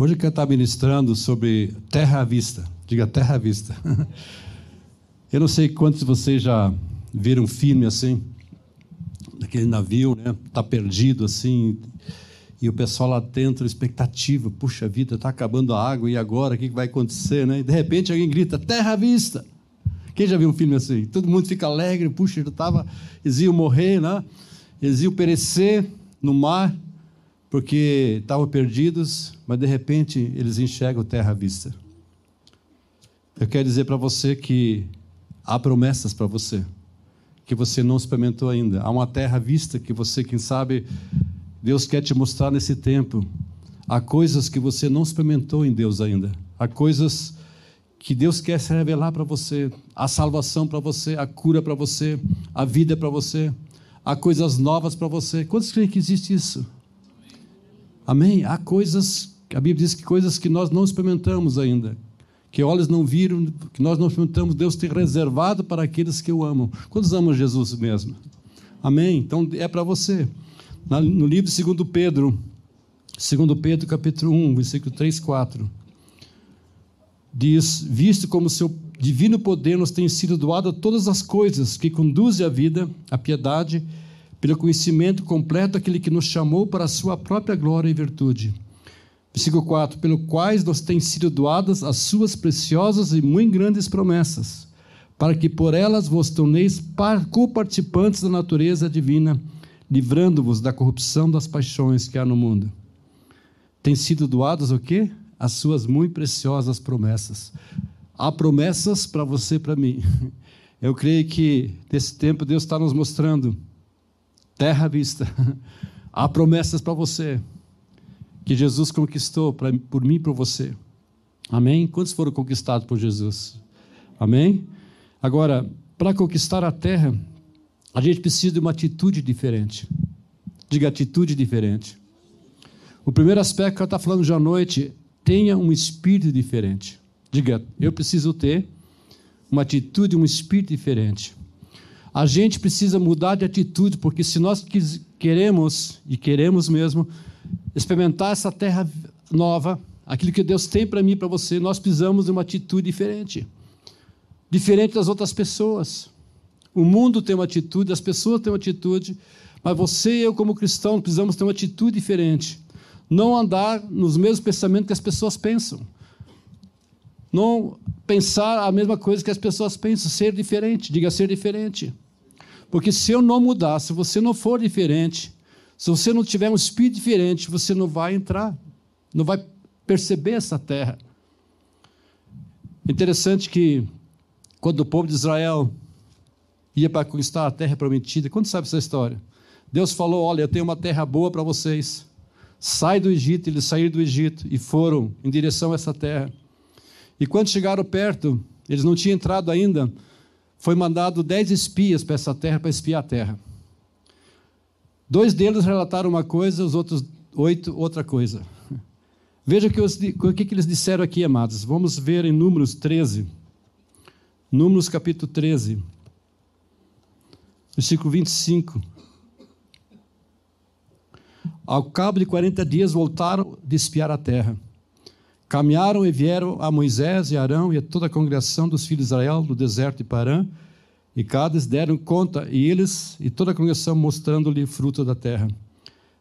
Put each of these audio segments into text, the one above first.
Hoje eu quero estar ministrando sobre terra à vista. Diga terra à vista. Eu não sei quantos de vocês já viram um filme assim, daquele navio, né? Tá perdido assim, e o pessoal lá dentro, expectativa, puxa vida, está acabando a água, e agora o que vai acontecer, né? E de repente alguém grita, terra à vista. Quem já viu um filme assim? Todo mundo fica alegre, puxa, ele tava, eles iam morrer, né? Eles iam perecer no mar, porque estavam perdidos, mas de repente eles enxergam terra à vista. Eu quero dizer para você que há promessas para você, que você não experimentou ainda. Há uma terra à vista que você, quem sabe, Deus quer te mostrar nesse tempo. Há coisas que você não experimentou em Deus ainda. Há coisas que Deus quer se revelar para você. A salvação para você, a cura para você, a vida para você. Há coisas novas para você. Quantos creem que existe isso? Amém? Há coisas, a Bíblia diz que coisas que nós não experimentamos ainda, que olhos não viram, que nós não experimentamos, Deus tem reservado para aqueles que o amam. Quantos amam Jesus mesmo? Amém? Então é para você. No livro de 2 Pedro, 2 Pedro capítulo 1, versículo 3, 4, diz, visto como seu divino poder nos tem sido doado todas as coisas que conduzem à vida, à piedade, pelo conhecimento completo daquele que nos chamou para a sua própria glória e virtude. Versículo 4: Pelo quais nos têm sido doadas as suas preciosas e muito grandes promessas, para que por elas vos torneis co-participantes da natureza divina, livrando-vos da corrupção das paixões que há no mundo. Tem sido doadas o quê? As suas muito preciosas promessas. Há promessas para você e para mim. Eu creio que nesse tempo Deus está nos mostrando terra à vista. Há promessas para você que Jesus conquistou pra, por mim e por você. Amém? Quantos foram conquistados por Jesus? Amém? Agora, para conquistar a terra, a gente precisa de uma atitude diferente. Diga atitude diferente. O primeiro aspecto que eu estou falando hoje à noite, tenha um espírito diferente. Diga, eu preciso ter uma atitude, um espírito diferente. A gente precisa mudar de atitude, porque se nós queremos, e queremos mesmo, experimentar essa terra nova, aquilo que Deus tem para mim e para você, nós precisamos de uma atitude diferente. Diferente das outras pessoas. O mundo tem uma atitude, as pessoas têm uma atitude, mas você e eu, como cristão, precisamos ter uma atitude diferente. Não andar nos mesmos pensamentos que as pessoas pensam. Não pensar a mesma coisa que as pessoas pensam, ser diferente, diga ser diferente. Porque se eu não mudar, se você não for diferente, se você não tiver um espírito diferente, você não vai entrar, não vai perceber essa terra. Interessante que quando o povo de Israel ia para conquistar a terra prometida, quando sabe essa história? Deus falou: Olha, eu tenho uma terra boa para vocês. Sai do Egito, eles saíram do Egito e foram em direção a essa terra. E quando chegaram perto, eles não tinham entrado ainda, foi mandado dez espias para essa terra, para espiar a terra. Dois deles relataram uma coisa, os outros oito, outra coisa. Veja o que, que eles disseram aqui, amados. Vamos ver em Números 13. Números capítulo 13, versículo 25. Ao cabo de 40 dias voltaram de espiar a terra. Caminharam e vieram a Moisés e Arão e a toda a congregação dos filhos de Israel no deserto de Parã, e Cades deram conta, e eles e toda a congregação mostrando-lhe fruto da terra.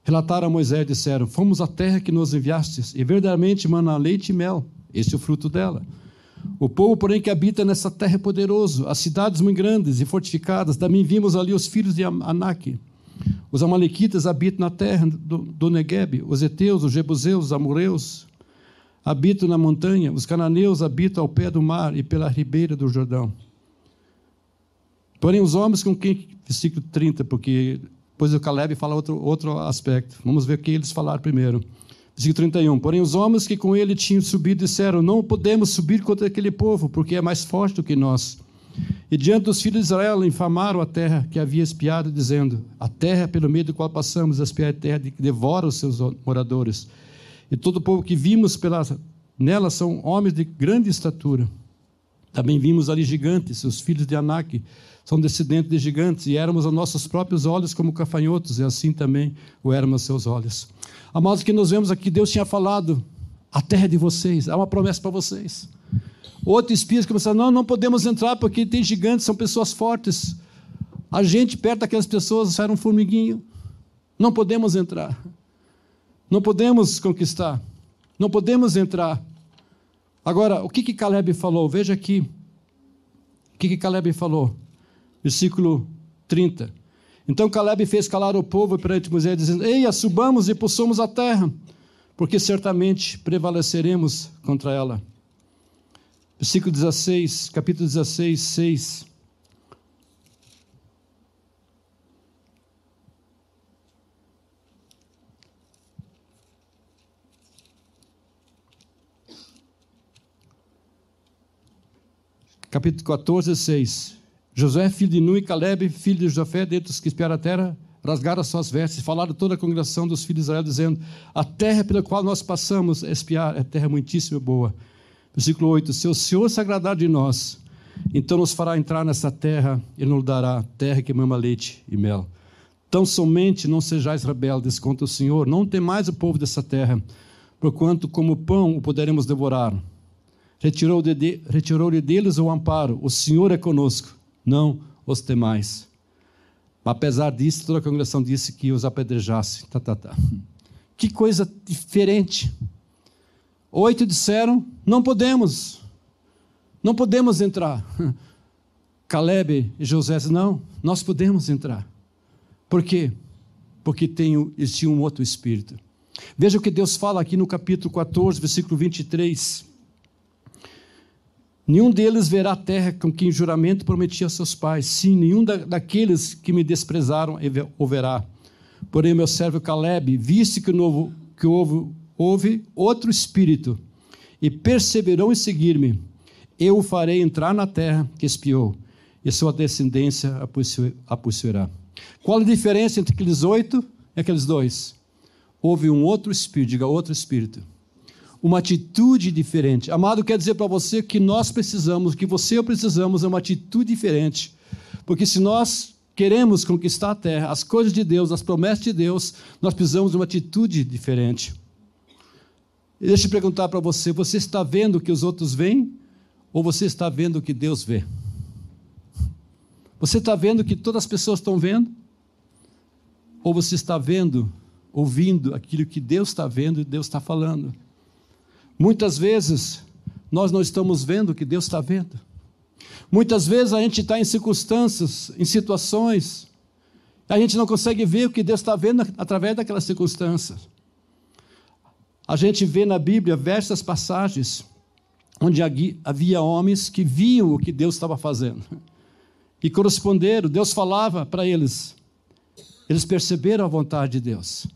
Relataram a Moisés e disseram: Fomos à terra que nos enviastes, e verdadeiramente mana leite e mel, este é o fruto dela. O povo, porém, que habita nessa terra é poderoso, as cidades muito grandes e fortificadas, também vimos ali os filhos de Anak. Os amalequitas habitam na terra do, do Negueb, os heteus, os jebuseus, os amoreus, habitam na montanha, os cananeus habitam ao pé do mar e pela ribeira do Jordão. Porém, os homens com quem. Versículo 30, porque depois o Caleb fala outro, outro aspecto. Vamos ver o que eles falaram primeiro. Versículo 31. Porém, os homens que com ele tinham subido disseram: Não podemos subir contra aquele povo, porque é mais forte do que nós. E diante dos filhos de Israel infamaram a terra que havia espiado, dizendo: A terra pelo meio do qual passamos, espiar a terra que devora os seus moradores e todo o povo que vimos pela, nela são homens de grande estatura. Também vimos ali gigantes, os filhos de Anak são descendentes de gigantes, e éramos a nossos próprios olhos como cafanhotos, e assim também o éramos seus olhos. Amados, que nós vemos aqui, Deus tinha falado A terra é de vocês, há uma promessa para vocês. Outro espírito começou, não, não podemos entrar porque tem gigantes, são pessoas fortes. A gente perto daquelas pessoas sai um formiguinho. Não podemos entrar. Não podemos conquistar. Não podemos entrar. Agora, o que que Caleb falou? Veja aqui. O que que Caleb falou? Versículo 30. Então Caleb fez calar o povo perante Moisés, dizendo: Eia, subamos e possamos a terra, porque certamente prevaleceremos contra ela. Versículo 16, capítulo 16, 6. Capítulo 14, 6. Josué, filho de Nun e Caleb, filho de José, dentre os que espiaram a terra, rasgaram as suas vestes, falaram toda a congregação dos filhos de Israel, dizendo: A terra pela qual nós passamos a espiar é terra muitíssimo boa. Versículo 8: Se o Senhor se agradar de nós, então nos fará entrar nessa terra e nos dará terra que mama leite e mel. Tão somente não sejais rebeldes contra o Senhor, não temais o povo dessa terra, porquanto como pão o poderemos devorar retirou-lhe de, retirou deles o amparo. O Senhor é conosco, não os temais. Apesar disso, toda a congregação disse que os apedrejasse. Tá, tá, tá. Que coisa diferente. Oito disseram: não podemos, não podemos entrar. Caleb e José não, nós podemos entrar. Por quê? Porque tem, existia um outro espírito. Veja o que Deus fala aqui no capítulo 14, versículo 23. Nenhum deles verá a terra com quem juramento prometi a seus pais. Sim, nenhum da, daqueles que me desprezaram o verá. Porém, meu servo Caleb, viste que, novo, que houve, houve outro espírito e perseverou em seguir-me, eu o farei entrar na terra que espiou, e sua descendência a possuirá. Qual a diferença entre aqueles oito e aqueles dois? Houve um outro espírito, diga outro espírito uma atitude diferente. Amado, quer dizer para você que nós precisamos, que você e eu precisamos, é uma atitude diferente. Porque se nós queremos conquistar a terra, as coisas de Deus, as promessas de Deus, nós precisamos de uma atitude diferente. E deixa eu perguntar para você: você está vendo o que os outros veem? Ou você está vendo o que Deus vê? Você está vendo o que todas as pessoas estão vendo? Ou você está vendo, ouvindo aquilo que Deus está vendo e Deus está falando? Muitas vezes nós não estamos vendo o que Deus está vendo. Muitas vezes a gente está em circunstâncias, em situações, a gente não consegue ver o que Deus está vendo através daquelas circunstâncias. A gente vê na Bíblia diversas passagens onde havia homens que viam o que Deus estava fazendo e corresponderam. Deus falava para eles, eles perceberam a vontade de Deus,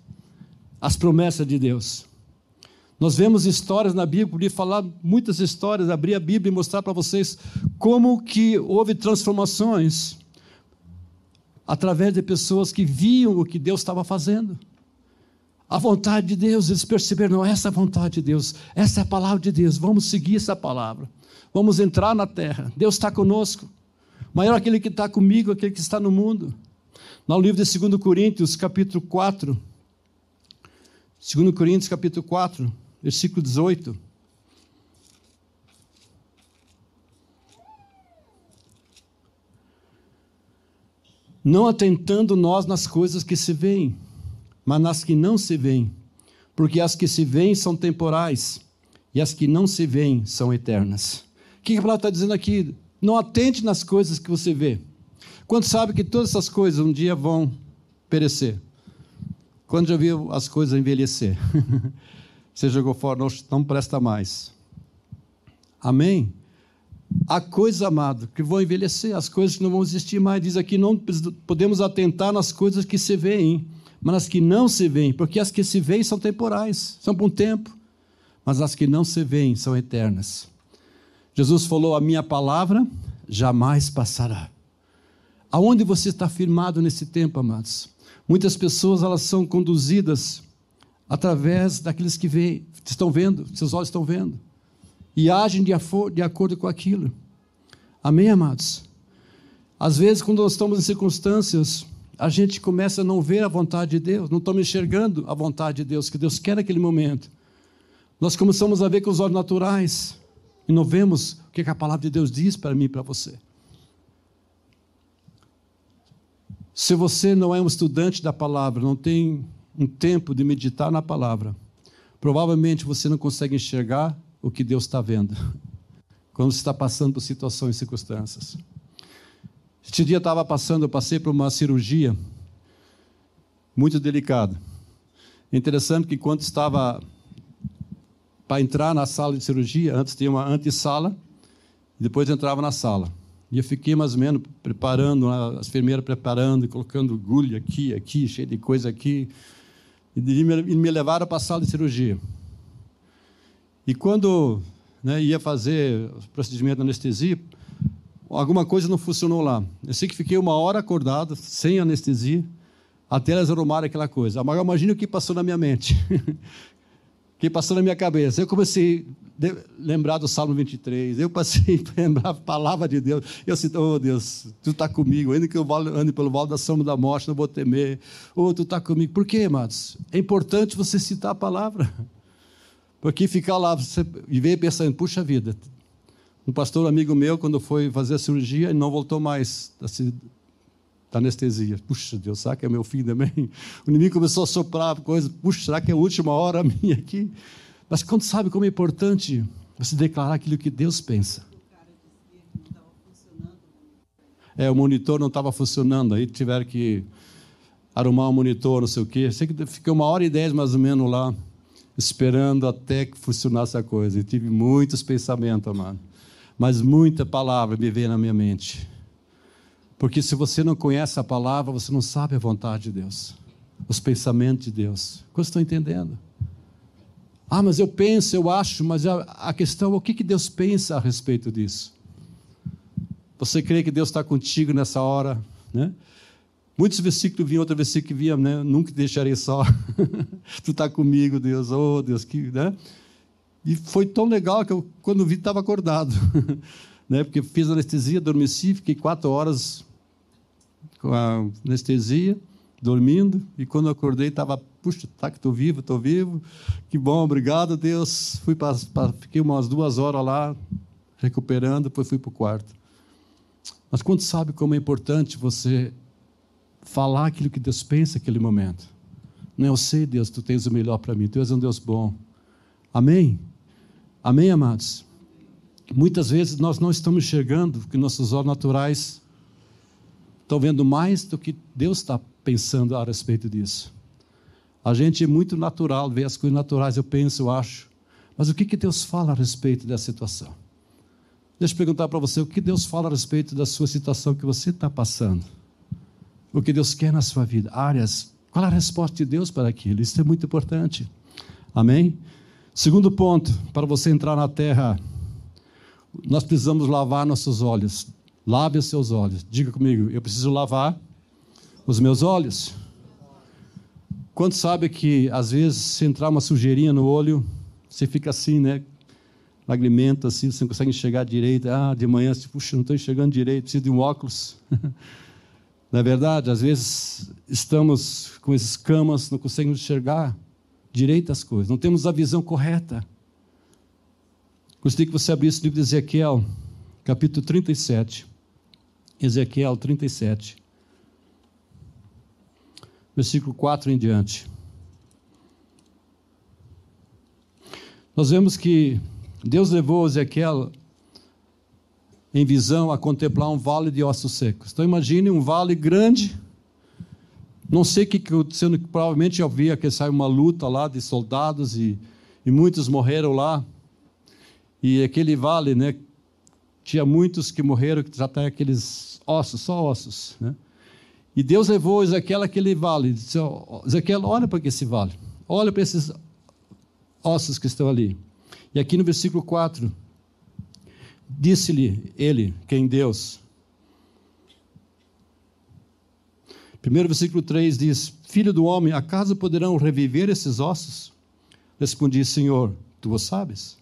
as promessas de Deus. Nós vemos histórias na Bíblia, podia falar muitas histórias, abrir a Bíblia e mostrar para vocês como que houve transformações através de pessoas que viam o que Deus estava fazendo. A vontade de Deus, eles perceberam, não, essa é a vontade de Deus, essa é a palavra de Deus, vamos seguir essa palavra, vamos entrar na terra, Deus está conosco, maior aquele que está comigo, aquele que está no mundo. No livro de 2 Coríntios, capítulo 4, 2 Coríntios, capítulo 4, versículo 18. Não atentando nós nas coisas que se veem, mas nas que não se veem, porque as que se veem são temporais e as que não se veem são eternas. O que a palavra está dizendo aqui? Não atente nas coisas que você vê. Quando sabe que todas essas coisas um dia vão perecer? Quando já viu as coisas envelhecer? Você jogou fora, não, não presta mais. Amém? Há coisas, amado, que vão envelhecer, as coisas que não vão existir mais. Diz aqui: não podemos atentar nas coisas que se veem, mas nas que não se veem, porque as que se veem são temporais, são por um tempo, mas as que não se veem são eternas. Jesus falou: A minha palavra jamais passará. Aonde você está firmado nesse tempo, amados? Muitas pessoas elas são conduzidas através daqueles que vê, estão vendo, seus olhos estão vendo, e agem de, de acordo com aquilo. Amém, amados? Às vezes, quando nós estamos em circunstâncias, a gente começa a não ver a vontade de Deus, não estamos enxergando a vontade de Deus, que Deus quer naquele momento. Nós começamos a ver com os olhos naturais e não vemos o que a palavra de Deus diz para mim e para você. Se você não é um estudante da palavra, não tem um tempo de meditar na palavra, provavelmente você não consegue enxergar o que Deus está vendo quando você está passando por situações e circunstâncias. Este dia estava passando, eu passei por uma cirurgia muito delicada. Interessante que quando estava para entrar na sala de cirurgia, antes tinha uma antessala, depois entrava na sala. E eu fiquei mais ou menos preparando, as enfermeiras preparando, colocando agulha aqui, aqui, cheio de coisa aqui. E me levaram para a sala de cirurgia. E quando né, ia fazer o procedimento de anestesia, alguma coisa não funcionou lá. Eu sei que fiquei uma hora acordado, sem anestesia, até elas arrumarem aquela coisa. Mas imagine o que passou na minha mente. que passou na minha cabeça. Eu comecei a lembrar do Salmo 23. Eu passei a lembrar a palavra de Deus. Eu disse, oh Deus, Tu está comigo. Ainda que eu ande pelo vale da sombra da morte, não vou temer. Oh, Tu está comigo. Por quê, amados? É importante você citar a palavra. Porque ficar lá você, e ver pensando, puxa vida, um pastor amigo meu, quando foi fazer a cirurgia, ele não voltou mais da anestesia. Puxa Deus, será que é meu fim também? O inimigo começou a soprar coisas. Puxa, será que é a última hora minha aqui? Mas quando sabe como é importante você declarar aquilo que Deus pensa. É, o monitor não estava funcionando, aí tiveram que arrumar um monitor, não sei o quê. Sei que fiquei uma hora e dez mais ou menos lá, esperando até que funcionasse a coisa. E tive muitos pensamentos, amado. Mas muita palavra me veio na minha mente. Porque se você não conhece a palavra, você não sabe a vontade de Deus, os pensamentos de Deus. Vocês estão entendendo? Ah, mas eu penso, eu acho, mas a, questão é o que, que Deus pensa a respeito disso. Você crê que Deus está contigo nessa hora? Né? Muitos versículos vinham, outro versículo que vinha, né? nunca te deixarei só. tu está comigo, Deus, oh Deus, que, né? E foi tão legal que eu, quando vi, estava acordado. né? Porque fiz anestesia, adormeci, fiquei quatro horas com a anestesia, dormindo, e quando acordei estava, puxa, tá que estou vivo, estou vivo, que bom, obrigado Deus. Fui pra, pra, fiquei umas duas horas lá, recuperando, depois fui para o quarto. Mas quando sabe como é importante você falar aquilo que Deus pensa naquele momento. Não, eu sei, Deus, tu tens o melhor para mim, tu és um Deus bom. Amém? Amém, amados? Muitas vezes nós não estamos enxergando que nossos olhos naturais estão vendo mais do que Deus está pensando a respeito disso. A gente é muito natural, vê as coisas naturais, eu penso, eu acho. Mas o que, que Deus fala a respeito dessa situação? Deixa eu perguntar para você, o que Deus fala a respeito da sua situação que você está passando? O que Deus quer na sua vida? Áreas. Qual é a resposta de Deus para aquilo? Isso é muito importante. Amém? Segundo ponto, para você entrar na terra, nós precisamos lavar nossos olhos. Lave os seus olhos. Diga comigo, eu preciso lavar os meus olhos. Quanto sabe que às vezes se entrar uma sujeirinha no olho, você fica assim, né? Lagrimenta assim, você não consegue enxergar direito. Ah, de manhã, você, puxa, não estou enxergando direito, preciso de um óculos. não é verdade? Às vezes estamos com esses camas, não conseguimos enxergar direito as coisas, não temos a visão correta. Gostaria que você abrisse o livro de Ezequiel, capítulo 37. Ezequiel 37, versículo 4 em diante. Nós vemos que Deus levou Ezequiel em visão a contemplar um vale de ossos secos. Então imagine um vale grande. Não sei o que aconteceu, provavelmente eu via que saiu uma luta lá de soldados e, e muitos morreram lá. E aquele vale, né, tinha muitos que morreram, que já tem aqueles ossos, só ossos. Né? E Deus levou Ezequiel àquele vale. Disse, oh, Ezequiel, olha para esse vale. Olha para esses ossos que estão ali. E aqui no versículo 4, disse-lhe ele, quem Deus. Primeiro versículo 3 diz: Filho do homem, acaso poderão reviver esses ossos? Respondi, Senhor, tu o sabes.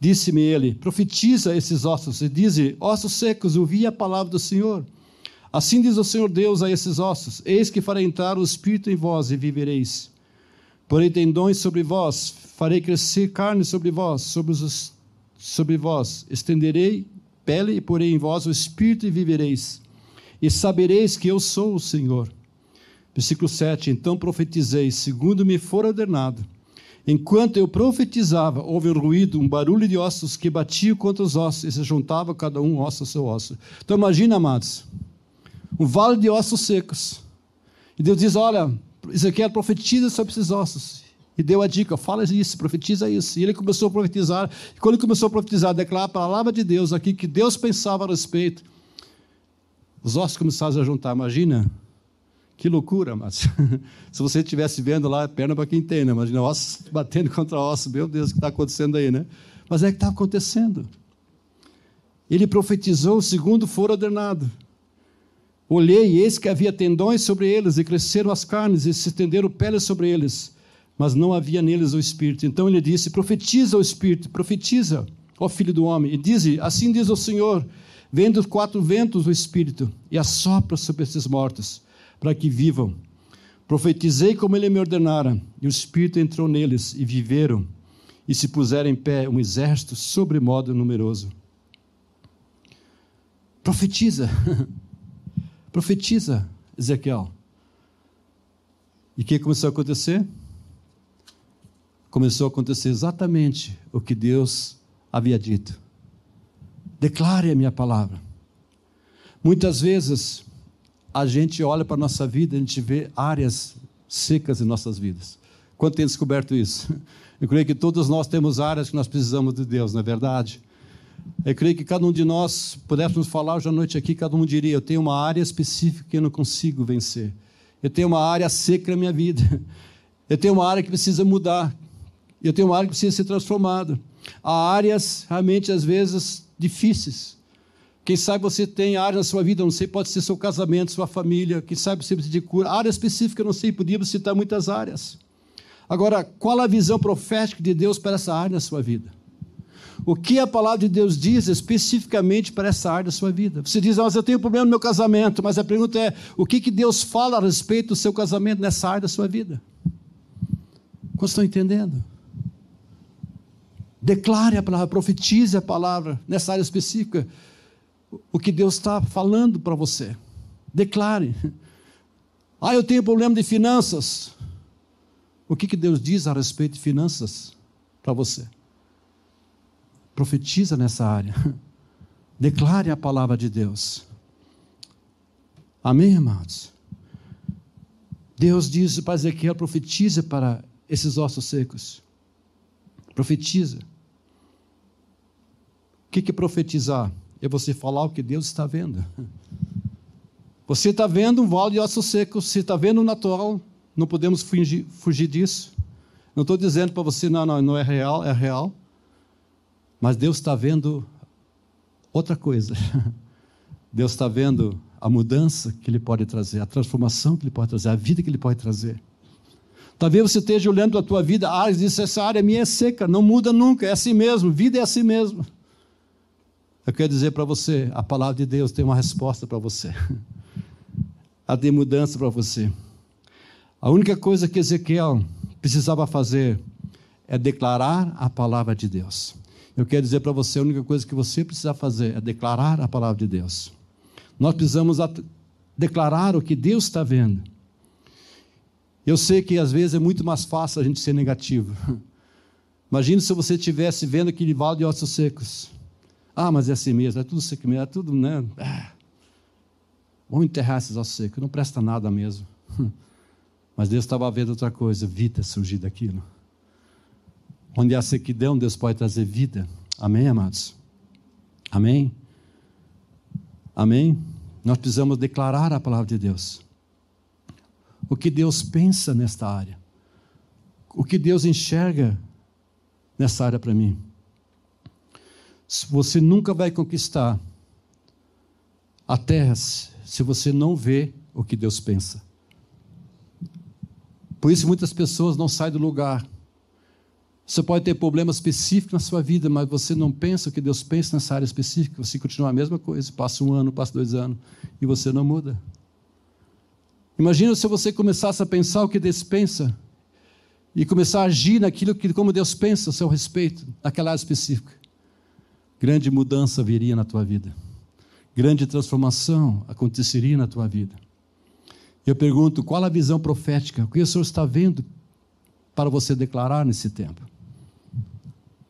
Disse-me ele: Profetiza esses ossos e dize: Ossos secos, ouvi a palavra do Senhor. Assim diz o Senhor Deus a esses ossos: Eis que farei entrar o Espírito em vós e vivereis. Porei tendões sobre vós, farei crescer carne sobre vós, sobre, os, sobre vós, estenderei pele e porei em vós o espírito e vivereis. E sabereis que eu sou o Senhor. Versículo 7: Então profetizei, segundo me for ordenado. Enquanto eu profetizava, houve um ruído, um barulho de ossos que batiam contra os ossos e se juntava cada um osso ao seu osso. Então imagina, amados, um vale de ossos secos. E Deus diz: Olha, Ezequiel profetiza sobre esses ossos. E deu a dica: fala isso, profetiza isso. E ele começou a profetizar. E quando ele começou a profetizar, declarar a palavra de Deus aqui, que Deus pensava a respeito, os ossos começaram a juntar. Imagina que loucura, mas se você estivesse vendo lá, perna para quem tem, né? Imagina ossos batendo contra ossos, meu Deus, o que está acontecendo aí, né? Mas é que está acontecendo. Ele profetizou segundo for ordenado. Olhei, e eis que havia tendões sobre eles, e cresceram as carnes, e se estenderam peles sobre eles, mas não havia neles o Espírito. Então ele disse: Profetiza o Espírito, profetiza, ó Filho do Homem, e diz: Assim diz o Senhor: Vem dos quatro ventos o Espírito, e assopra sobre esses mortos para que vivam. Profetizei como ele me ordenara, e o Espírito entrou neles, e viveram, e se puseram em pé um exército sobremodo numeroso. Profetiza, profetiza, Ezequiel. E o que começou a acontecer? Começou a acontecer exatamente o que Deus havia dito. Declare a minha palavra. Muitas vezes, a gente olha para a nossa vida a gente vê áreas secas em nossas vidas. Quanto tem descoberto isso? Eu creio que todos nós temos áreas que nós precisamos de Deus, não é verdade? Eu creio que cada um de nós pudéssemos falar hoje à noite aqui, cada um diria: Eu tenho uma área específica que eu não consigo vencer. Eu tenho uma área seca na minha vida. Eu tenho uma área que precisa mudar. Eu tenho uma área que precisa ser transformada. Há áreas realmente, às vezes, difíceis. Quem sabe você tem área na sua vida, não sei, pode ser seu casamento, sua família, quem sabe você precisa de cura. Área específica, não sei, podíamos citar muitas áreas. Agora, qual a visão profética de Deus para essa área na sua vida? O que a palavra de Deus diz especificamente para essa área da sua vida? Você diz, mas eu tenho problema no meu casamento, mas a pergunta é: o que, que Deus fala a respeito do seu casamento nessa área da sua vida? Quantos estão entendendo? Declare a palavra, profetize a palavra nessa área específica o que Deus está falando para você. Declare. Ah, eu tenho problema de finanças. O que, que Deus diz a respeito de finanças para você? Profetiza nessa área. Declare a palavra de Deus. Amém, amados? Deus diz para Ezequiel: profetiza para esses ossos secos. Profetiza. O que é profetizar? É você falar o que Deus está vendo. Você está vendo um vale de ossos secos, você está vendo o natural, não podemos fugir, disso. Não estou dizendo para você, não, não, não é real, é real. Mas Deus está vendo outra coisa. Deus está vendo a mudança que Ele pode trazer, a transformação que Ele pode trazer, a vida que Ele pode trazer. Talvez você esteja olhando a tua vida, ah, diz, essa área minha é seca, não muda nunca, é assim mesmo, vida é assim mesmo. Eu quero dizer para você, a palavra de Deus tem uma resposta para você. A de mudança para você. A única coisa que Ezequiel precisava fazer é declarar a palavra de Deus. Eu quero dizer para você, a única coisa que você precisa fazer é declarar a palavra de Deus. Nós precisamos declarar o que Deus está vendo. Eu sei que às vezes é muito mais fácil a gente ser negativo. Imagine se você estivesse vendo aquele vale de ossos secos. Ah, mas é assim mesmo, é tudo seco mesmo, é tudo, né? Ah, vamos enterrar esses ossos secos, não presta nada mesmo. Mas Deus estava vendo outra coisa, vida surgir daquilo. Onde há sequidão, Deus pode trazer vida. Amém, amados? Amém? Amém? Nós precisamos declarar a palavra de Deus. O que Deus pensa nesta área. O que Deus enxerga nessa área para mim você nunca vai conquistar a terra se você não vê o que Deus pensa. Por isso muitas pessoas não saem do lugar. Você pode ter problema específico na sua vida, mas você não pensa o que Deus pensa nessa área específica. Você continua a mesma coisa. Passa um ano, passa dois anos e você não muda. Imagina se você começasse a pensar o que Deus pensa e começar a agir naquilo que, como Deus pensa a seu respeito, naquela área específica, grande mudança viria na tua vida, grande transformação aconteceria na tua vida. Eu pergunto, qual a visão profética? O que o Senhor está vendo para você declarar nesse tempo?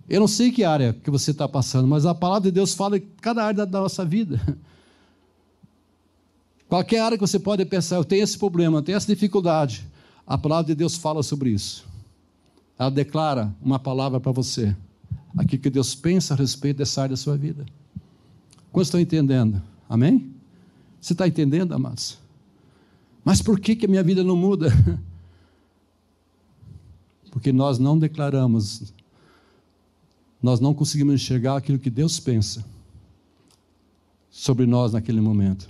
Eu não sei que área que você está passando, mas a palavra de Deus fala em cada área da nossa vida. Qualquer área que você pode pensar, eu tenho esse problema, eu tenho essa dificuldade. A palavra de Deus fala sobre isso. Ela declara uma palavra para você. Aquilo que Deus pensa a respeito dessa área da sua vida. Quantos estão entendendo? Amém? Você está entendendo, amados? Mas por que, que a minha vida não muda? Porque nós não declaramos nós não conseguimos enxergar aquilo que Deus pensa sobre nós naquele momento.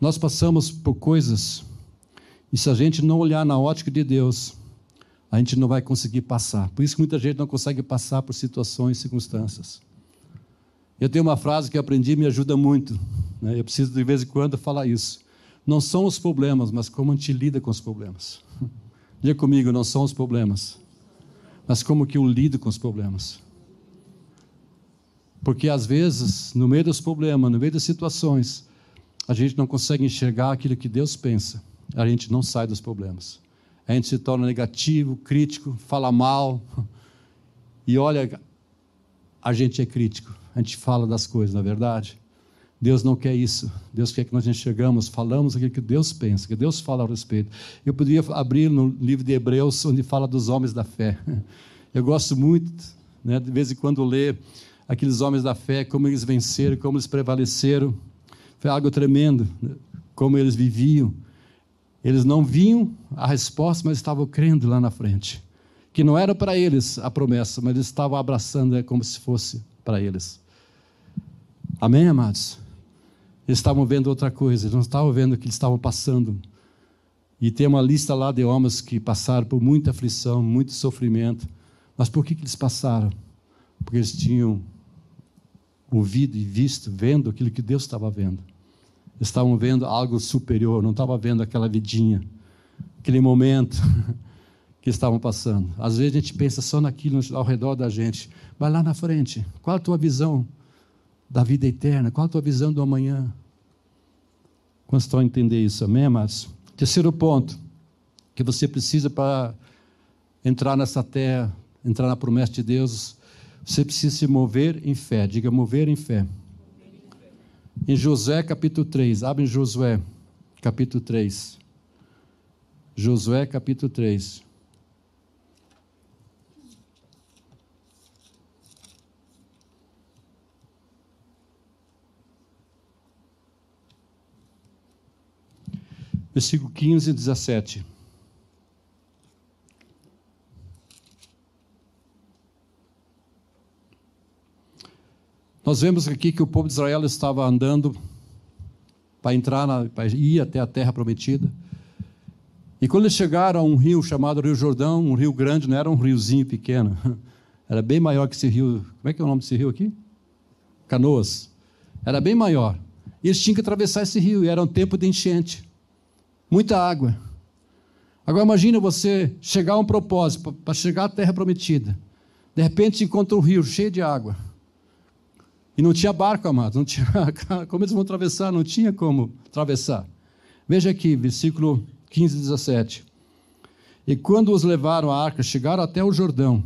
Nós passamos por coisas, e se a gente não olhar na ótica de Deus, a gente não vai conseguir passar. Por isso que muita gente não consegue passar por situações e circunstâncias. Eu tenho uma frase que aprendi e me ajuda muito. Né? Eu preciso de vez em quando falar isso. Não são os problemas, mas como a gente lida com os problemas. Diga comigo, não são os problemas, mas como que eu lido com os problemas. Porque às vezes, no meio dos problemas, no meio das situações, a gente não consegue enxergar aquilo que Deus pensa, a gente não sai dos problemas. A gente se torna negativo, crítico, fala mal. E olha, a gente é crítico, a gente fala das coisas, na é verdade. Deus não quer isso. Deus quer que nós enxergamos, falamos aquilo que Deus pensa, que Deus fala a respeito. Eu poderia abrir no livro de Hebreus, onde fala dos homens da fé. Eu gosto muito, né, de vez em quando, ler aqueles homens da fé, como eles venceram, como eles prevaleceram. Foi algo tremendo, né, como eles viviam. Eles não viam a resposta, mas estavam crendo lá na frente. Que não era para eles a promessa, mas eles estavam abraçando é como se fosse para eles. Amém, amados? Eles estavam vendo outra coisa, eles não estavam vendo o que eles estavam passando. E tem uma lista lá de homens que passaram por muita aflição, muito sofrimento. Mas por que, que eles passaram? Porque eles tinham ouvido e visto, vendo aquilo que Deus estava vendo. Estavam vendo algo superior, não estavam vendo aquela vidinha, aquele momento que estavam passando. Às vezes a gente pensa só naquilo ao redor da gente. Vai lá na frente. Qual a tua visão? da vida eterna? Qual a tua visão do amanhã? Quantos estão a entender isso? Amém, amados? Terceiro ponto que você precisa para entrar nessa terra, entrar na promessa de Deus, você precisa se mover em fé. Diga mover em fé. Em Josué capítulo 3, abre em Josué capítulo 3. Josué capítulo 3. versículo 15 e 17. Nós vemos aqui que o povo de Israel estava andando para entrar, na, para ir até a terra prometida. E quando eles chegaram a um rio chamado Rio Jordão, um rio grande, não era um riozinho pequeno, era bem maior que esse rio. Como é que é o nome desse rio aqui? Canoas. Era bem maior. E eles tinham que atravessar esse rio, e era um tempo de enchente muita água. Agora imagina você chegar a um propósito, para chegar à terra prometida. De repente encontra um rio cheio de água. E não tinha barco, amado. Não tinha, como eles vão atravessar? Não tinha como atravessar. Veja aqui, versículo 15 e 17. E quando os levaram à arca, chegaram até o Jordão.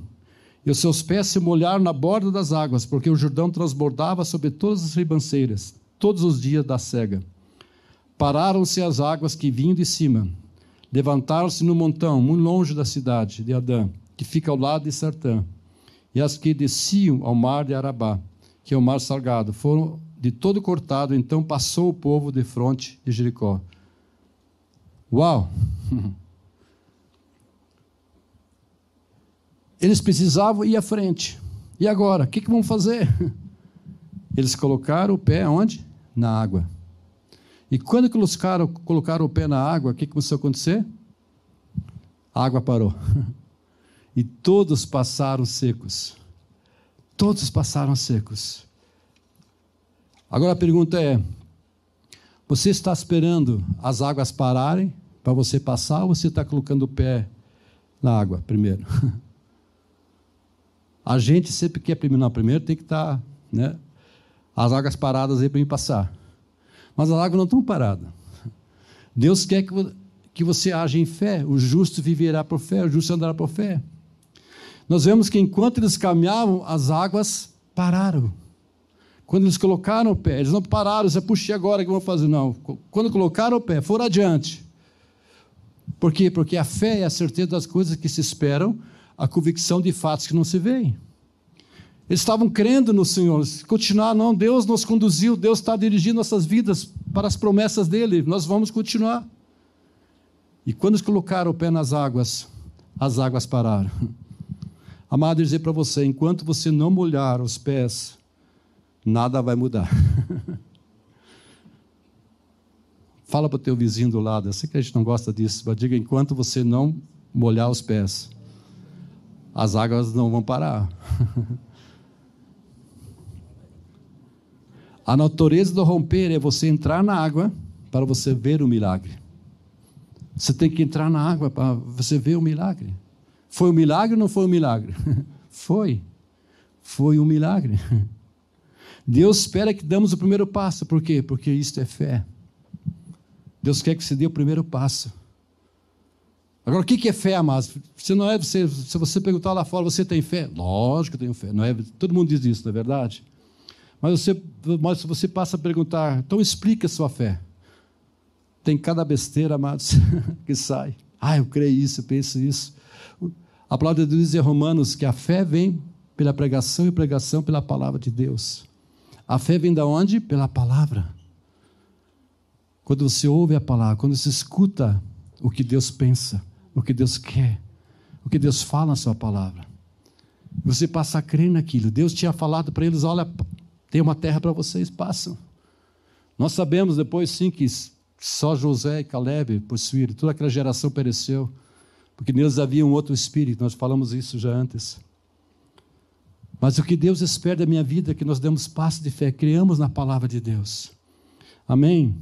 E os seus pés se molharam na borda das águas, porque o Jordão transbordava sobre todas as ribanceiras, todos os dias da cega. Pararam-se as águas que vinham de cima. Levantaram-se no montão, muito longe da cidade de Adã, que fica ao lado de Sartã. E as que desciam ao mar de Arabá, que é o mar salgado, foram de todo cortado. Então passou o povo de fronte de Jericó. Uau! Eles precisavam ir à frente. E agora? O que, que vão fazer? Eles colocaram o pé onde? Na água. E quando colocaram, colocaram o pé na água, o que começou a acontecer? A água parou. E todos passaram secos. Todos passaram secos. Agora a pergunta é: você está esperando as águas pararem para você passar ou você está colocando o pé na água primeiro? A gente sempre quer primeiro, primeiro tem que estar, tá, né? As águas paradas aí para mim passar. Mas as águas não estão paradas. Deus quer que, que você age em fé. O justo viverá por fé, o justo andará por fé. Nós vemos que enquanto eles caminhavam, as águas pararam. Quando eles colocaram o pé, eles não pararam, você puxa agora que vão fazer. Não. Quando colocaram o pé, foram adiante. Por quê? Porque a fé é a certeza das coisas que se esperam, a convicção de fatos que não se veem. Eles estavam crendo no Senhor, continuar, não, Deus nos conduziu, Deus está dirigindo nossas vidas para as promessas dele, nós vamos continuar. E quando eles colocaram o pé nas águas, as águas pararam. Amado, dizer para você, enquanto você não molhar os pés, nada vai mudar. Fala para o teu vizinho do lado, eu sei que a gente não gosta disso, mas diga, enquanto você não molhar os pés, as águas não vão parar. A natureza do romper é você entrar na água para você ver o milagre. Você tem que entrar na água para você ver o milagre. Foi um milagre ou não foi um milagre? foi. Foi um milagre. Deus espera que damos o primeiro passo. Por quê? Porque isto é fé. Deus quer que você dê o primeiro passo. Agora, o que é fé, amados? Você não é, você, se você perguntar lá fora, você tem fé? Lógico que eu tenho fé. Não é, todo mundo diz isso, não é verdade? Mas, você, mas se você passa a perguntar, então explica a sua fé. Tem cada besteira, amados, que sai. Ah, eu creio isso, eu penso isso. A palavra de Deus diz em Romanos que a fé vem pela pregação e pregação pela palavra de Deus. A fé vem da onde? Pela palavra. Quando você ouve a palavra, quando você escuta o que Deus pensa, o que Deus quer, o que Deus fala na sua palavra, você passa a crer naquilo. Deus tinha falado para eles: olha, tem uma terra para vocês, passam. Nós sabemos depois sim que só José e Caleb possuíram, toda aquela geração pereceu, porque neles havia um outro espírito, nós falamos isso já antes. Mas o que Deus espera da minha vida é que nós demos passo de fé, criamos na palavra de Deus. Amém?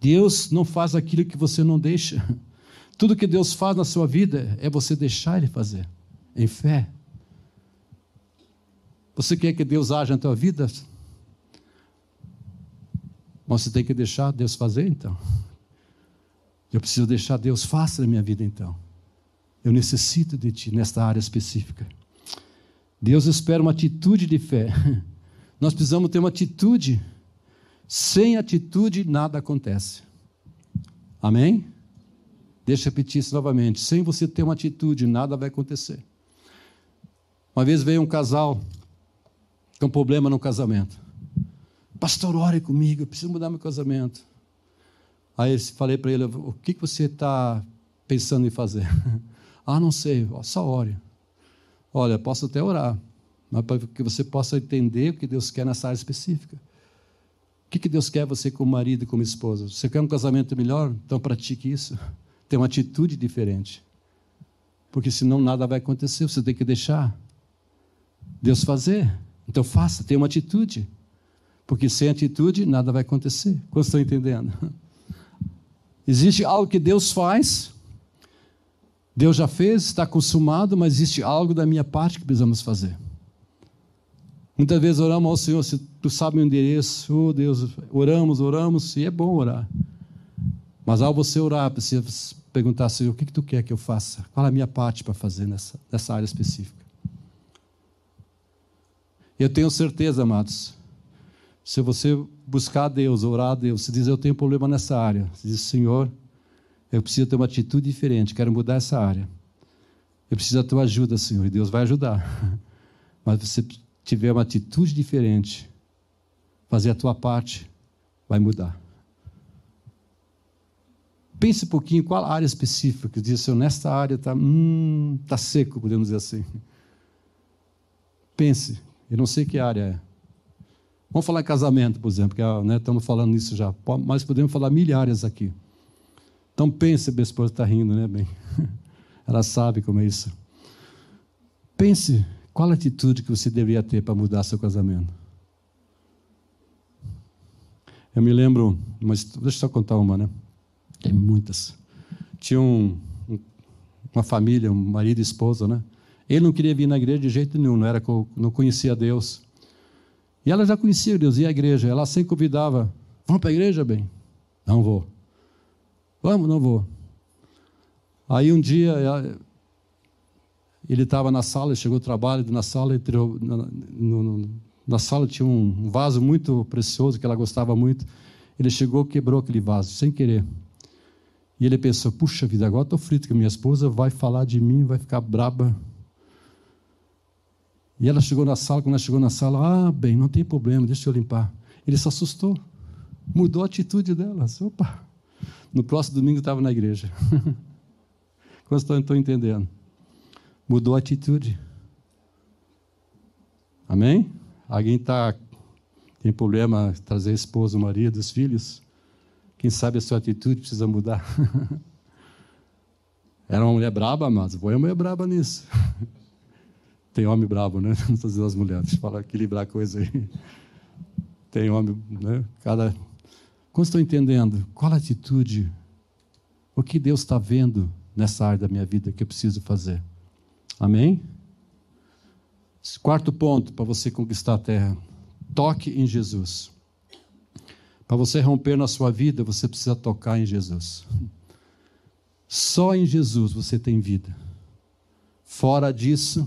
Deus não faz aquilo que você não deixa. Tudo que Deus faz na sua vida é você deixar Ele fazer, em fé. Você quer que Deus haja na tua vida? Mas você tem que deixar Deus fazer então. Eu preciso deixar Deus faça na minha vida então. Eu necessito de ti nesta área específica. Deus espera uma atitude de fé. Nós precisamos ter uma atitude sem atitude, nada acontece. Amém? Deixa eu repetir isso novamente. Sem você ter uma atitude, nada vai acontecer. Uma vez veio um casal com um problema no casamento. Pastor, ore comigo, eu preciso mudar meu casamento. Aí eu falei para ele: o que você está pensando em fazer? ah, não sei, só ore. Olha, posso até orar, mas para que você possa entender o que Deus quer nessa área específica. O que, que Deus quer você como marido e como esposa? Você quer um casamento melhor? Então pratique isso. Tenha uma atitude diferente. Porque senão nada vai acontecer. Você tem que deixar Deus fazer. Então faça, tenha uma atitude. Porque sem atitude nada vai acontecer. Como estão entendendo? Existe algo que Deus faz, Deus já fez, está consumado, mas existe algo da minha parte que precisamos fazer. Muitas vezes oramos ao Senhor, se tu sabe o endereço, oh Deus, oramos, oramos, e é bom orar. Mas ao você orar, precisa perguntar, Senhor, o que, que tu quer que eu faça? Qual é a minha parte para fazer nessa, nessa área específica? Eu tenho certeza, amados, se você buscar a Deus, orar a Deus, se diz, eu tenho problema nessa área, se diz, Senhor, eu preciso ter uma atitude diferente, quero mudar essa área. Eu preciso da tua ajuda, Senhor, e Deus vai ajudar. Mas você tiver uma atitude diferente, fazer a tua parte, vai mudar. Pense um pouquinho qual área específica diz assim, nesta área está hum, tá seco, podemos dizer assim. Pense, eu não sei que área é. Vamos falar em casamento, por exemplo, que né, estamos falando nisso já, mas podemos falar milhares aqui. Então pense, minha esposa está rindo, né, bem? Ela sabe como é isso. Pense qual a atitude que você deveria ter para mudar seu casamento? Eu me lembro, mas deixa eu só contar uma, né? Tem muitas. tinha um, uma família, um marido e esposa, né? Ele não queria vir na igreja de jeito nenhum, não, era, não conhecia Deus. E ela já conhecia Deus, ia à igreja. Ela sempre convidava: Vamos para a igreja, bem? Não vou. Vamos, não vou. Aí um dia ele estava na sala, chegou o trabalho na sala, entrou, na, no, na sala tinha um vaso muito precioso que ela gostava muito. Ele chegou, quebrou aquele vaso, sem querer. E ele pensou: puxa vida, agora estou frito, que minha esposa vai falar de mim, vai ficar braba. E ela chegou na sala, quando ela chegou na sala, ah, bem, não tem problema, deixa eu limpar. Ele se assustou, mudou a atitude dela. Opa! No próximo domingo estava na igreja. Quantos estão entendendo? Mudou a atitude. Amém? Alguém tá, tem problema trazer a esposa, o marido, os filhos? Quem sabe a sua atitude precisa mudar. Era uma mulher braba, mas foi uma mulher braba nisso. Tem homem brabo, né? Não estou dizendo as mulheres, fala equilibrar a coisa aí. Tem homem, né? Cada. Quando estou entendendo? Qual a atitude? O que Deus está vendo nessa área da minha vida que eu preciso fazer? Amém? Quarto ponto para você conquistar a terra: toque em Jesus. Para você romper na sua vida, você precisa tocar em Jesus. Só em Jesus você tem vida. Fora disso,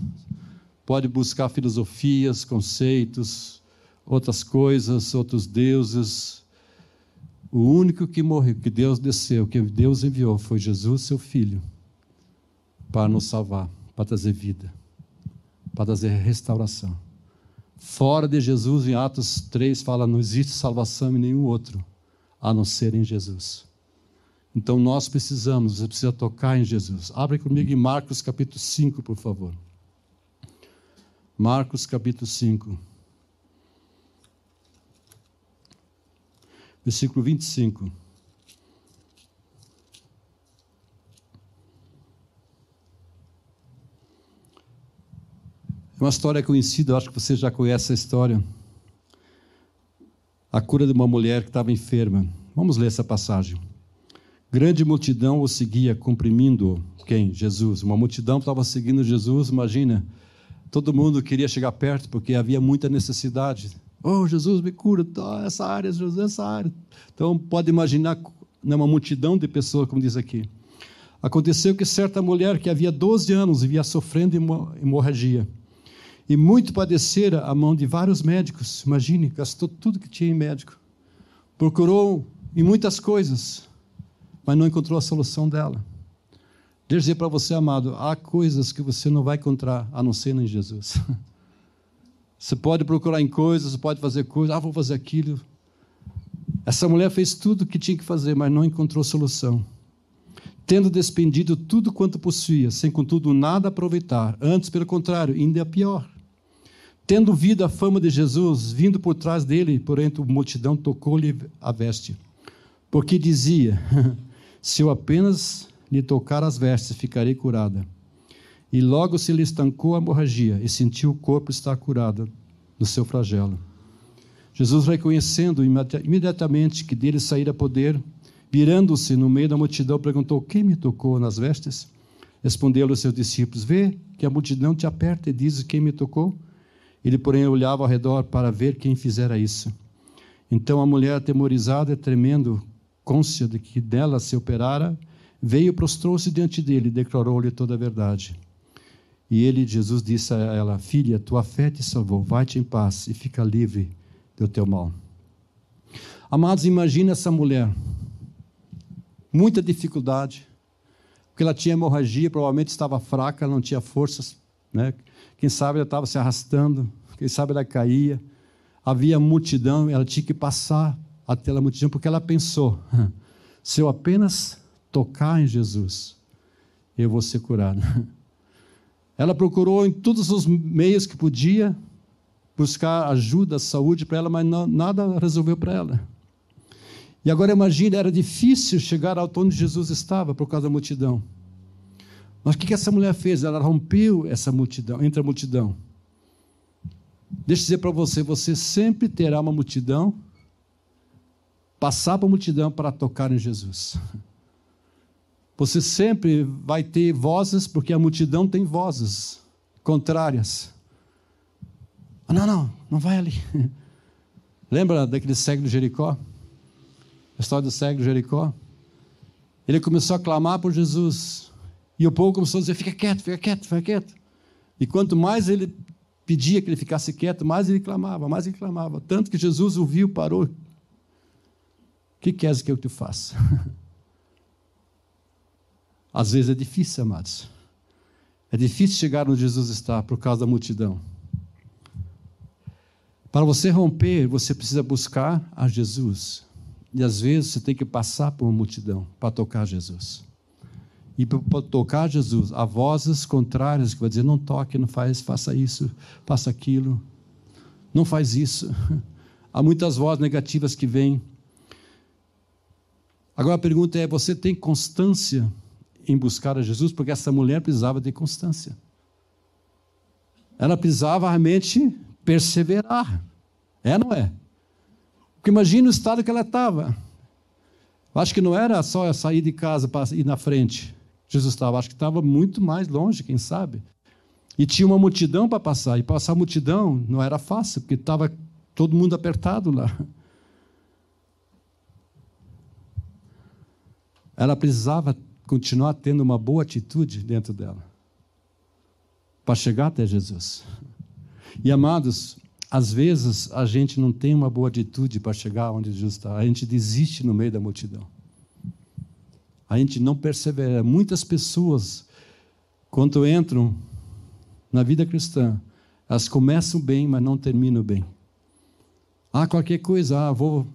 pode buscar filosofias, conceitos, outras coisas, outros deuses. O único que morreu, que Deus desceu, que Deus enviou, foi Jesus, seu Filho, para nos salvar, para trazer vida, para trazer restauração. Fora de Jesus, em Atos 3, fala: não existe salvação em nenhum outro, a não ser em Jesus. Então nós precisamos, você precisa tocar em Jesus. Abre comigo em Marcos capítulo 5, por favor. Marcos capítulo 5. Versículo 25. É uma história conhecida, acho que você já conhece essa história. A cura de uma mulher que estava enferma. Vamos ler essa passagem. Grande multidão o seguia, comprimindo quem? Jesus. Uma multidão estava seguindo Jesus, imagina Todo mundo queria chegar perto porque havia muita necessidade. Oh, Jesus me cura, essa área, Jesus, essa área. Então, pode imaginar né, uma multidão de pessoas, como diz aqui. Aconteceu que certa mulher que havia 12 anos vivia sofrendo hemorragia e muito padecera a mão de vários médicos. Imagine, gastou tudo que tinha em médico. Procurou em muitas coisas, mas não encontrou a solução dela. Deixa eu dizer para você, amado, há coisas que você não vai encontrar a não ser em Jesus. Você pode procurar em coisas, pode fazer coisas, ah, vou fazer aquilo. Essa mulher fez tudo o que tinha que fazer, mas não encontrou solução. Tendo despendido tudo quanto possuía, sem contudo nada aproveitar, antes, pelo contrário, ainda é pior. Tendo ouvido a fama de Jesus, vindo por trás dele, porém a multidão tocou-lhe a veste, porque dizia: Se eu apenas lhe tocar as vestes, ficarei curada. E logo se lhe estancou a hemorragia e sentiu o corpo estar curado do seu flagelo. Jesus, reconhecendo imediatamente que dele saíra poder, virando-se no meio da multidão, perguntou: Quem me tocou nas vestes? Respondeu-lhe os seus discípulos: Vê que a multidão te aperta e diz: Quem me tocou? Ele, porém, olhava ao redor para ver quem fizera isso. Então a mulher, atemorizada e tremendo, côncia de que dela se operara, veio, prostrou-se diante dele e declarou-lhe toda a verdade. E ele, Jesus, disse a ela: Filha, tua fé te salvou, vai-te em paz e fica livre do teu mal. Amados, imagine essa mulher, muita dificuldade, porque ela tinha hemorragia, provavelmente estava fraca, não tinha forças, né? Quem sabe ela estava se arrastando, quem sabe ela caía. Havia multidão, ela tinha que passar até a multidão, porque ela pensou: se eu apenas tocar em Jesus, eu vou ser curado. Ela procurou em todos os meios que podia buscar ajuda, saúde para ela, mas não, nada resolveu para ela. E agora imagine, era difícil chegar ao onde Jesus estava por causa da multidão. Mas o que essa mulher fez? Ela rompeu essa multidão, entre a multidão. Deixa eu dizer para você, você sempre terá uma multidão, passar para a multidão para tocar em Jesus. Você sempre vai ter vozes, porque a multidão tem vozes contrárias. Ah, não, não, não vai ali. Lembra daquele cego de Jericó? A história do cego de Jericó? Ele começou a clamar por Jesus. E o povo começou a dizer: fica quieto, fica quieto, fica quieto. E quanto mais ele pedia que ele ficasse quieto, mais ele clamava, mais ele clamava. Tanto que Jesus ouviu, parou. O que queres que eu te faça? Às vezes é difícil, amados. É difícil chegar onde Jesus está por causa da multidão. Para você romper, você precisa buscar a Jesus. E às vezes você tem que passar por uma multidão para tocar Jesus. E para tocar Jesus, há vozes contrárias que vão dizer: não toque, não faz, faça isso, faça aquilo, não faz isso. Há muitas vozes negativas que vêm. Agora a pergunta é: você tem constância em buscar a Jesus? Porque essa mulher precisava de constância. Ela precisava realmente perseverar. É, não é? Porque imagina o estado que ela estava. Acho que não era só sair de casa para ir na frente. Jesus estava, acho que estava muito mais longe, quem sabe. E tinha uma multidão para passar. E passar a multidão não era fácil, porque estava todo mundo apertado lá. Ela precisava continuar tendo uma boa atitude dentro dela para chegar até Jesus. E amados, às vezes a gente não tem uma boa atitude para chegar onde Jesus está, a gente desiste no meio da multidão. A gente não persevera. Muitas pessoas, quando entram na vida cristã, elas começam bem, mas não terminam bem. Ah, qualquer coisa, ah, vou,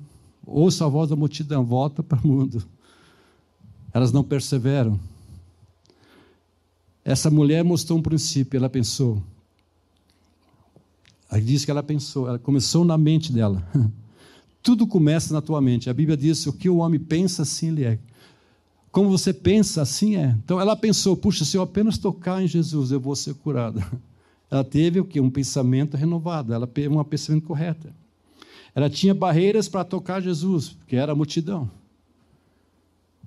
ouça a voz da multidão, volta para o mundo. Elas não perseveram. Essa mulher mostrou um princípio, ela pensou, Aí diz que ela pensou, ela começou na mente dela. Tudo começa na tua mente. A Bíblia diz: o que o homem pensa, assim ele é. Como você pensa, assim é. Então ela pensou: puxa, se eu apenas tocar em Jesus, eu vou ser curada. Ela teve o que? Um pensamento renovado, ela teve um pensamento correto. Ela tinha barreiras para tocar Jesus, porque era a multidão.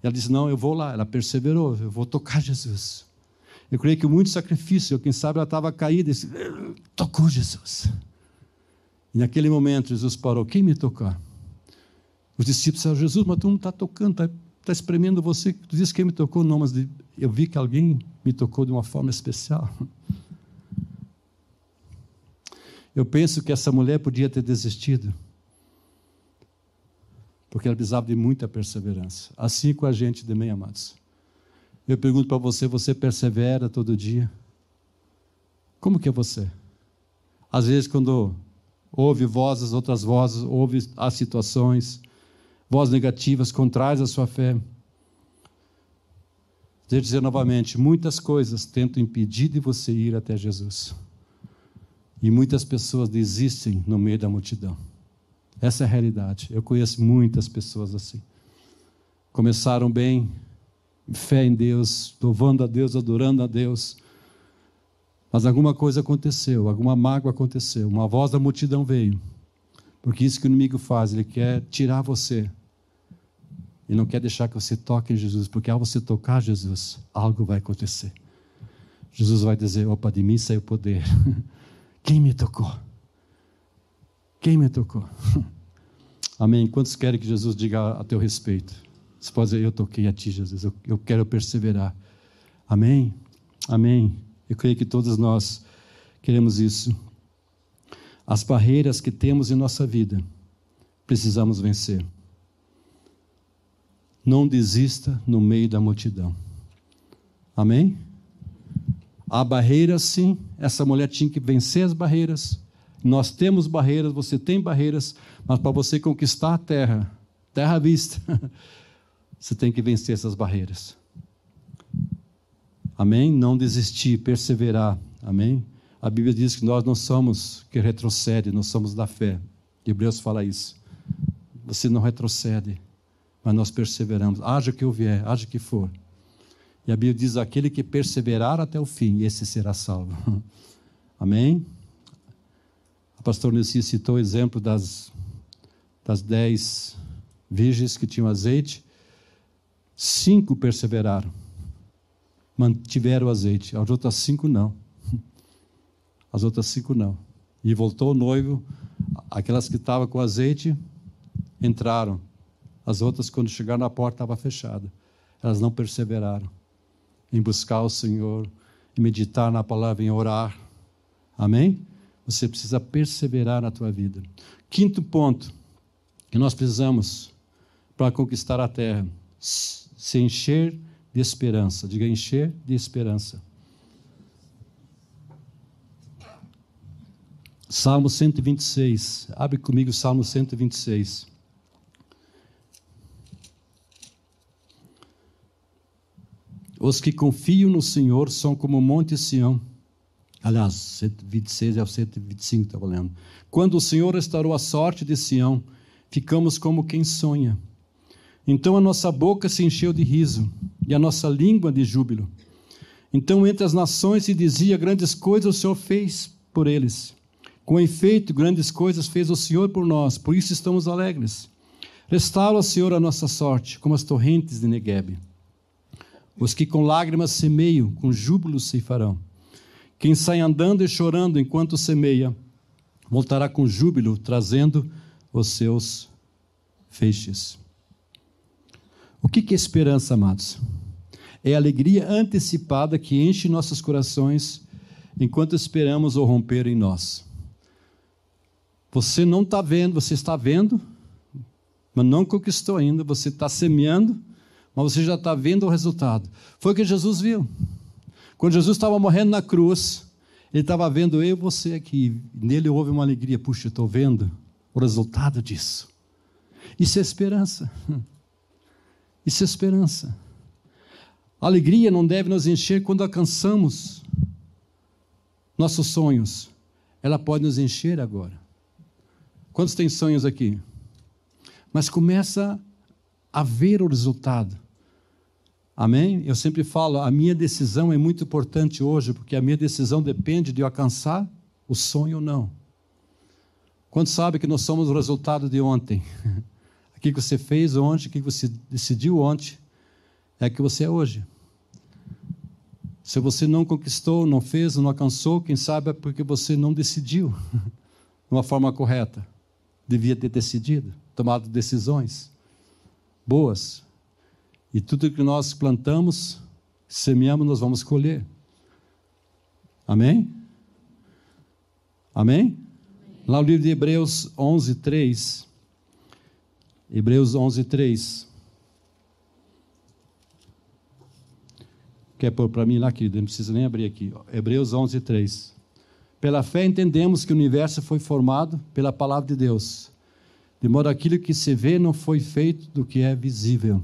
Ela disse: Não, eu vou lá. Ela perseverou, eu vou tocar Jesus. Eu creio que muito sacrifício, quem sabe ela estava caída disse, tocou Jesus. E naquele momento Jesus parou, quem me tocar? Os discípulos disseram, Jesus, mas tu não está tocando, está tá espremendo você. Tu disse quem me tocou? Não, mas eu vi que alguém me tocou de uma forma especial. Eu penso que essa mulher podia ter desistido, porque ela precisava de muita perseverança. Assim com a gente também, amados. Eu pergunto para você: você persevera todo dia? Como que é você? Às vezes, quando ouve vozes, outras vozes, ouve as situações, vozes negativas, contrárias à sua fé. Devo dizer novamente: muitas coisas tentam impedir de você ir até Jesus. E muitas pessoas desistem no meio da multidão. Essa é a realidade. Eu conheço muitas pessoas assim. Começaram bem, fé em Deus, louvando a Deus, adorando a Deus. Mas alguma coisa aconteceu, alguma mágoa aconteceu, uma voz da multidão veio. Porque isso que o inimigo faz, ele quer tirar você. Ele não quer deixar que você toque em Jesus, porque ao você tocar Jesus, algo vai acontecer. Jesus vai dizer: opa, de mim saiu poder. Quem me tocou? Quem me tocou? Amém. Quantos querem que Jesus diga a teu respeito? Você pode dizer, eu toquei a ti, Jesus, eu, eu quero perseverar. Amém? Amém. Eu creio que todos nós queremos isso. As barreiras que temos em nossa vida, precisamos vencer. Não desista no meio da multidão. Amém? Há barreiras, sim. Essa mulher tinha que vencer as barreiras. Nós temos barreiras, você tem barreiras, mas para você conquistar a terra, terra à vista, você tem que vencer essas barreiras. Amém? Não desistir, perseverar. Amém? A Bíblia diz que nós não somos que retrocede, nós somos da fé. Hebreus fala isso. Você não retrocede, mas nós perseveramos. Haja que vier, haja que for. E a Bíblia diz: aquele que perseverar até o fim, esse será salvo. Amém? A pastora Nessi citou o exemplo das, das dez virgens que tinham azeite Cinco perseveraram. mantiveram o azeite, as outras cinco não. As outras cinco não. E voltou o noivo, aquelas que estavam com azeite entraram. As outras, quando chegaram na porta, estava fechada. Elas não perseveraram em buscar o Senhor, em meditar na palavra, em orar. Amém? Você precisa perseverar na tua vida. Quinto ponto que nós precisamos para conquistar a terra: se encher de esperança. Diga encher de esperança. Salmo 126. Abre comigo o Salmo 126. Os que confiam no Senhor são como o monte Sião. Aliás, 126 é o 125, estava lendo. Quando o Senhor restaurou a sorte de Sião, ficamos como quem sonha. Então a nossa boca se encheu de riso e a nossa língua de júbilo. Então entre as nações se dizia: grandes coisas o Senhor fez por eles. Com efeito, grandes coisas fez o Senhor por nós, por isso estamos alegres. Restaura, Senhor, a nossa sorte, como as torrentes de Negueb. Os que com lágrimas semeiam, com júbilo ceifarão. Quem sai andando e chorando enquanto semeia, voltará com júbilo, trazendo os seus feixes. O que é esperança, amados? É a alegria antecipada que enche nossos corações enquanto esperamos o romper em nós. Você não está vendo, você está vendo, mas não conquistou ainda. Você está semeando, mas você já está vendo o resultado. Foi o que Jesus viu. Quando Jesus estava morrendo na cruz, ele estava vendo eu e você aqui. Nele houve uma alegria. Puxa, estou vendo o resultado disso. Isso é esperança. Isso é esperança. A alegria não deve nos encher quando alcançamos nossos sonhos. Ela pode nos encher agora. Quantos têm sonhos aqui? Mas começa a ver o resultado. Amém? Eu sempre falo, a minha decisão é muito importante hoje, porque a minha decisão depende de eu alcançar o sonho ou não. Quantos sabem que nós somos o resultado de ontem? O que você fez ontem, o que você decidiu ontem, é que você é hoje. Se você não conquistou, não fez, não alcançou, quem sabe é porque você não decidiu de uma forma correta. Devia ter decidido, tomado decisões boas. E tudo que nós plantamos, semeamos, nós vamos colher. Amém? Amém? Lá no livro de Hebreus 11, 3. Hebreus 11, 3. Quer pôr para mim lá, querido? Não precisa nem abrir aqui. Hebreus 11, 3. Pela fé entendemos que o universo foi formado pela palavra de Deus, de modo aquilo que se vê não foi feito do que é visível.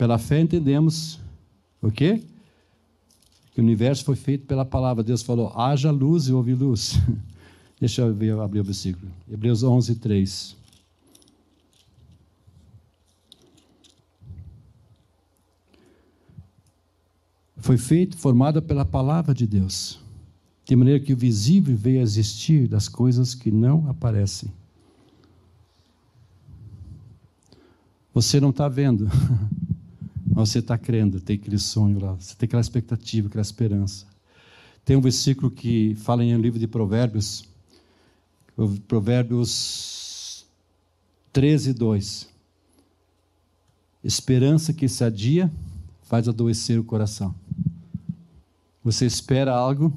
Pela fé entendemos o quê? Que o universo foi feito pela palavra. Deus falou: haja luz e houve luz. Deixa eu ver, abrir o versículo. Hebreus 11, 3. foi feito, formada pela palavra de Deus, de maneira que o visível veio a existir das coisas que não aparecem. Você não está vendo, mas você está crendo, tem aquele sonho lá, você tem aquela expectativa, aquela esperança. Tem um versículo que fala em um livro de Provérbios, Provérbios 13, 2. Esperança que se adia faz adoecer o coração. Você espera algo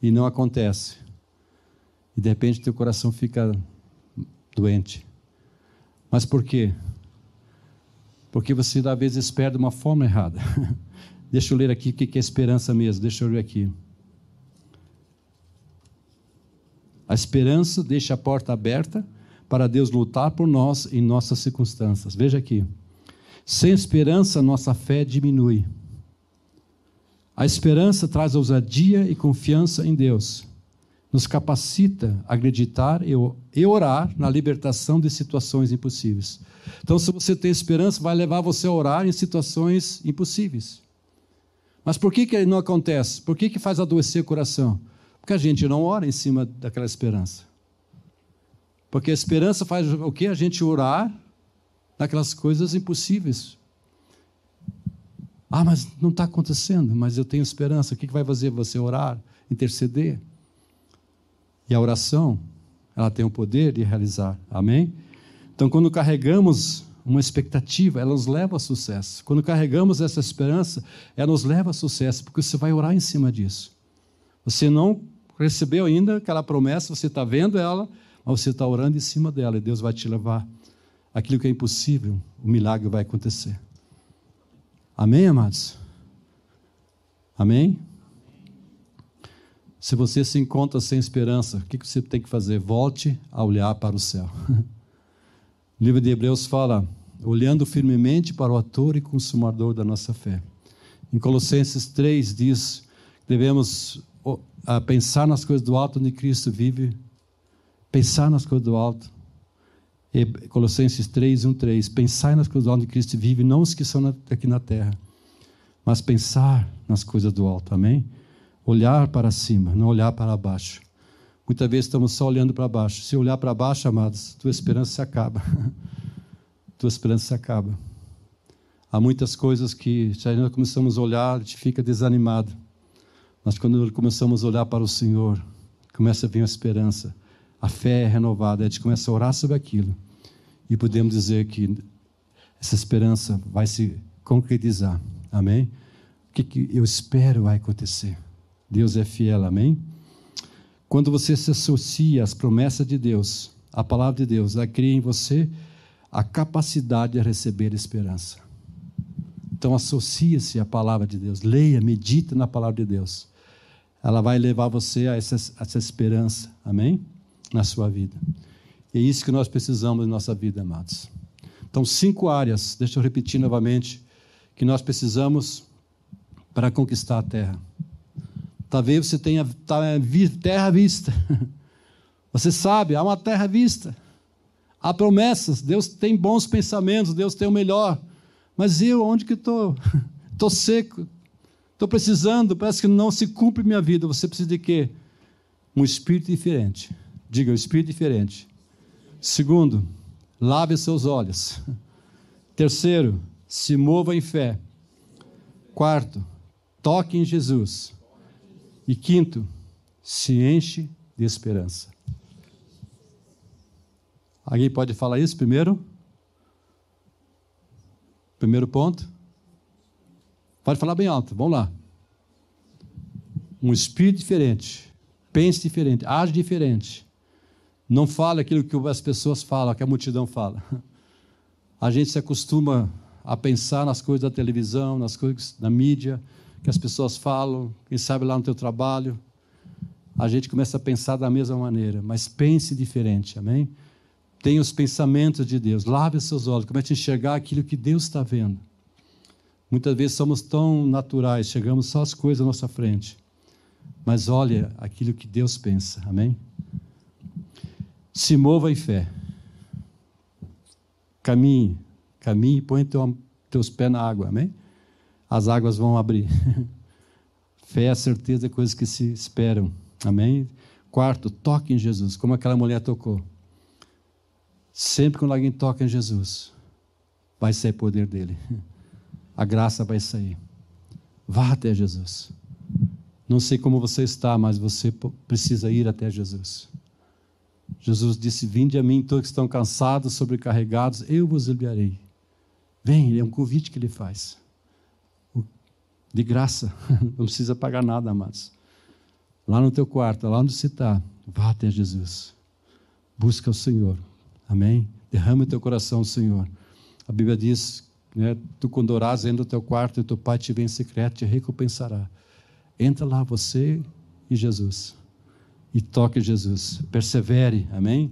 e não acontece. E de repente teu coração fica doente. Mas por quê? Porque você às vezes espera de uma forma errada. Deixa eu ler aqui o que é esperança mesmo. Deixa eu ler aqui. A esperança deixa a porta aberta para Deus lutar por nós em nossas circunstâncias. Veja aqui. Sem esperança, nossa fé diminui. A esperança traz ousadia e confiança em Deus. Nos capacita a acreditar e orar na libertação de situações impossíveis. Então, se você tem esperança, vai levar você a orar em situações impossíveis. Mas por que, que não acontece? Por que, que faz adoecer o coração? Porque a gente não ora em cima daquela esperança. Porque a esperança faz o que? A gente orar naquelas coisas impossíveis. Ah, mas não está acontecendo, mas eu tenho esperança. O que vai fazer você orar, interceder? E a oração, ela tem o poder de realizar. Amém? Então, quando carregamos uma expectativa, ela nos leva a sucesso. Quando carregamos essa esperança, ela nos leva a sucesso, porque você vai orar em cima disso. Você não recebeu ainda aquela promessa, você está vendo ela, mas você está orando em cima dela e Deus vai te levar. Aquilo que é impossível, o milagre vai acontecer. Amém, amados? Amém? Se você se encontra sem esperança, o que você tem que fazer? Volte a olhar para o céu. O livro de Hebreus fala: olhando firmemente para o autor e consumador da nossa fé. Em Colossenses 3 diz: devemos pensar nas coisas do alto onde Cristo vive, pensar nas coisas do alto. Colossenses 3, 1, 3. Pensar nas coisas do alto onde Cristo vive, não os que são aqui na terra, mas pensar nas coisas do alto. Amém? Olhar para cima, não olhar para baixo. Muitas vezes estamos só olhando para baixo. Se olhar para baixo, amados, tua esperança se acaba. tua esperança se acaba. Há muitas coisas que, se nós começamos a olhar, a gente fica desanimado. Mas quando começamos a olhar para o Senhor, começa a vir a esperança. A fé é renovada. A gente começa a orar sobre aquilo. E podemos dizer que essa esperança vai se concretizar. Amém? O que, que eu espero vai acontecer? Deus é fiel. Amém? Quando você se associa às promessas de Deus, à palavra de Deus, ela cria em você a capacidade de receber esperança. Então associe-se à palavra de Deus, leia, medite na palavra de Deus. Ela vai levar você a essa, a essa esperança, amém? Na sua vida. E é isso que nós precisamos em nossa vida, amados. Então, cinco áreas, deixa eu repetir novamente, que nós precisamos para conquistar a terra. Talvez você tenha tá, terra à vista. Você sabe, há uma terra à vista. Há promessas, Deus tem bons pensamentos, Deus tem o melhor. Mas eu, onde que estou? Estou seco. Estou precisando, parece que não se cumpre minha vida. Você precisa de quê? Um espírito diferente. Diga, um espírito diferente. Segundo, lave seus olhos. Terceiro, se mova em fé. Quarto, toque em Jesus. E quinto, se enche de esperança. Alguém pode falar isso primeiro? Primeiro ponto? Pode falar bem alto, vamos lá. Um espírito diferente, pense diferente, age diferente. Não fale aquilo que as pessoas falam, que a multidão fala. A gente se acostuma a pensar nas coisas da televisão, nas coisas da mídia, que as pessoas falam, quem sabe lá no teu trabalho. A gente começa a pensar da mesma maneira, mas pense diferente, amém? Tenha os pensamentos de Deus, lave os seus olhos, comece a enxergar aquilo que Deus está vendo. Muitas vezes somos tão naturais, chegamos só às coisas à nossa frente. Mas olha aquilo que Deus pensa, amém? Se mova em fé. Caminhe, caminhe e põe teu, teus pés na água, amém? As águas vão abrir. Fé é a certeza de coisas que se esperam. Amém? Quarto, toque em Jesus, como aquela mulher tocou. Sempre quando alguém toca em Jesus, vai sair poder dele. A graça vai sair. Vá até Jesus. Não sei como você está, mas você precisa ir até Jesus. Jesus disse: Vinde a mim, todos que estão cansados, sobrecarregados, eu vos aliviarei. Vem, é um convite que ele faz de graça, não precisa pagar nada, amados. Lá no teu quarto, lá onde você está, vá até Jesus. Busca o Senhor. Amém? Derrama o teu coração, Senhor. A Bíblia diz, né, tu quando orás, entra no teu quarto e teu pai te vem em secreto, te recompensará. Entra lá você e Jesus. E toque Jesus. Persevere, amém?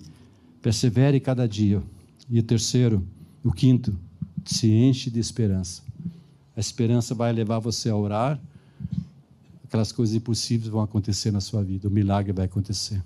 Persevere cada dia. E o terceiro, o quinto, se enche de esperança. A esperança vai levar você a orar. Aquelas coisas impossíveis vão acontecer na sua vida. O milagre vai acontecer.